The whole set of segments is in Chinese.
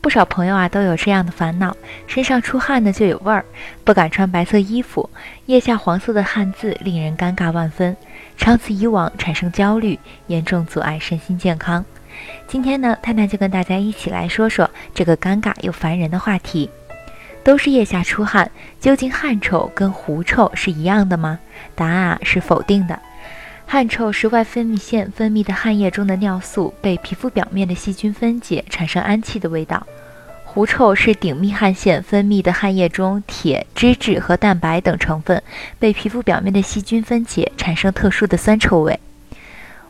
不少朋友啊都有这样的烦恼，身上出汗呢就有味儿，不敢穿白色衣服，腋下黄色的汗渍令人尴尬万分，长此以往产生焦虑，严重阻碍身心健康。今天呢，探探就跟大家一起来说说这个尴尬又烦人的话题。都是腋下出汗，究竟汗臭跟狐臭是一样的吗？答案啊是否定的。汗臭是外分泌腺分泌的汗液中的尿素被皮肤表面的细菌分解，产生氨气的味道。狐臭是顶泌汗腺分泌的汗液中铁、脂质和蛋白等成分被皮肤表面的细菌分解，产生特殊的酸臭味。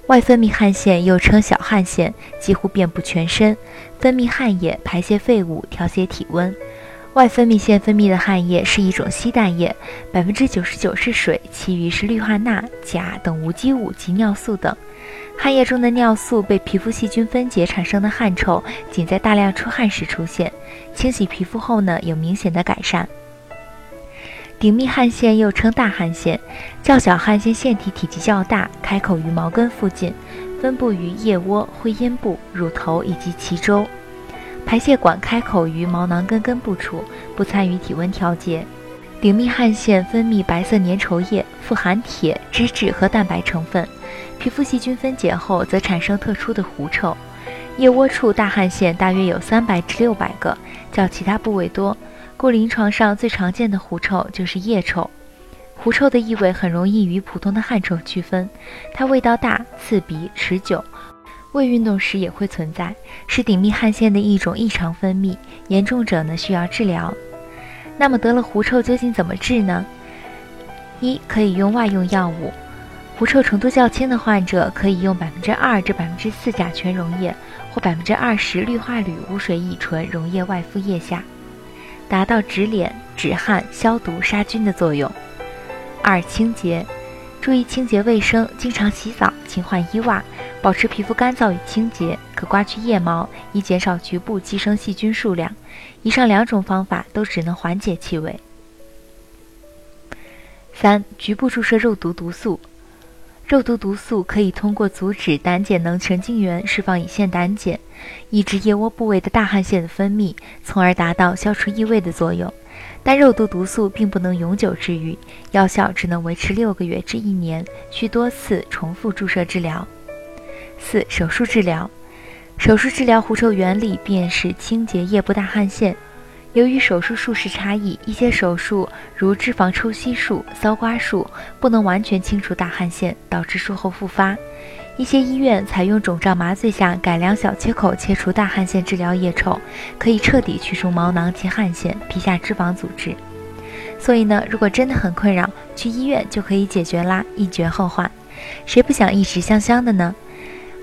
外分泌汗腺又称小汗腺，几乎遍布全身，分泌汗液、排泄废物、调节体温。外分泌腺分泌的汗液是一种稀氮液，百分之九十九是水，其余是氯化钠、钾等无机物及尿素等。汗液中的尿素被皮肤细菌分解产生的汗臭，仅在大量出汗时出现。清洗皮肤后呢，有明显的改善。顶泌汗腺又称大汗腺，较小汗腺腺体体积较大，开口于毛根附近，分布于腋窝、会阴部、乳头以及脐周。排泄管开口于毛囊根根部处，不参与体温调节。顶泌汗腺分泌白色粘稠液，富含铁、脂质和蛋白成分。皮肤细菌分解后，则产生特殊的狐臭。腋窝处大汗腺大约有三百至六百个，较其他部位多，故临床上最常见的狐臭就是腋臭。狐臭的异味很容易与普通的汗臭区分，它味道大、刺鼻、持久，未运动时也会存在，是顶泌汗腺的一种异常分泌，严重者呢需要治疗。那么得了狐臭究竟怎么治呢？一可以用外用药物。狐臭程度较轻的患者，可以用百分之二至百分之四甲醛溶液或百分之二十氯化铝无水乙醇溶液外敷腋下，达到止脸、止汗、消毒、杀菌的作用。二、清洁，注意清洁卫生，经常洗澡，勤换衣袜，保持皮肤干燥与清洁，可刮去腋毛，以减少局部寄生细菌数量。以上两种方法都只能缓解气味。三、局部注射肉毒毒素。肉毒毒素可以通过阻止胆碱能神经元释放乙酰胆碱，抑制腋窝部位的大汗腺的分泌，从而达到消除异味的作用。但肉毒毒素并不能永久治愈，药效只能维持六个月至一年，需多次重复注射治疗。四、手术治疗。手术治疗狐臭原理便是清洁腋部大汗腺。由于手术术式差异，一些手术如脂肪抽吸术、搔刮术不能完全清除大汗腺，导致术后复发。一些医院采用肿胀麻醉下改良小切口切除大汗腺治疗腋臭，可以彻底去除毛囊及汗腺、皮下脂肪组织。所以呢，如果真的很困扰，去医院就可以解决啦，一绝后患。谁不想一直香香的呢？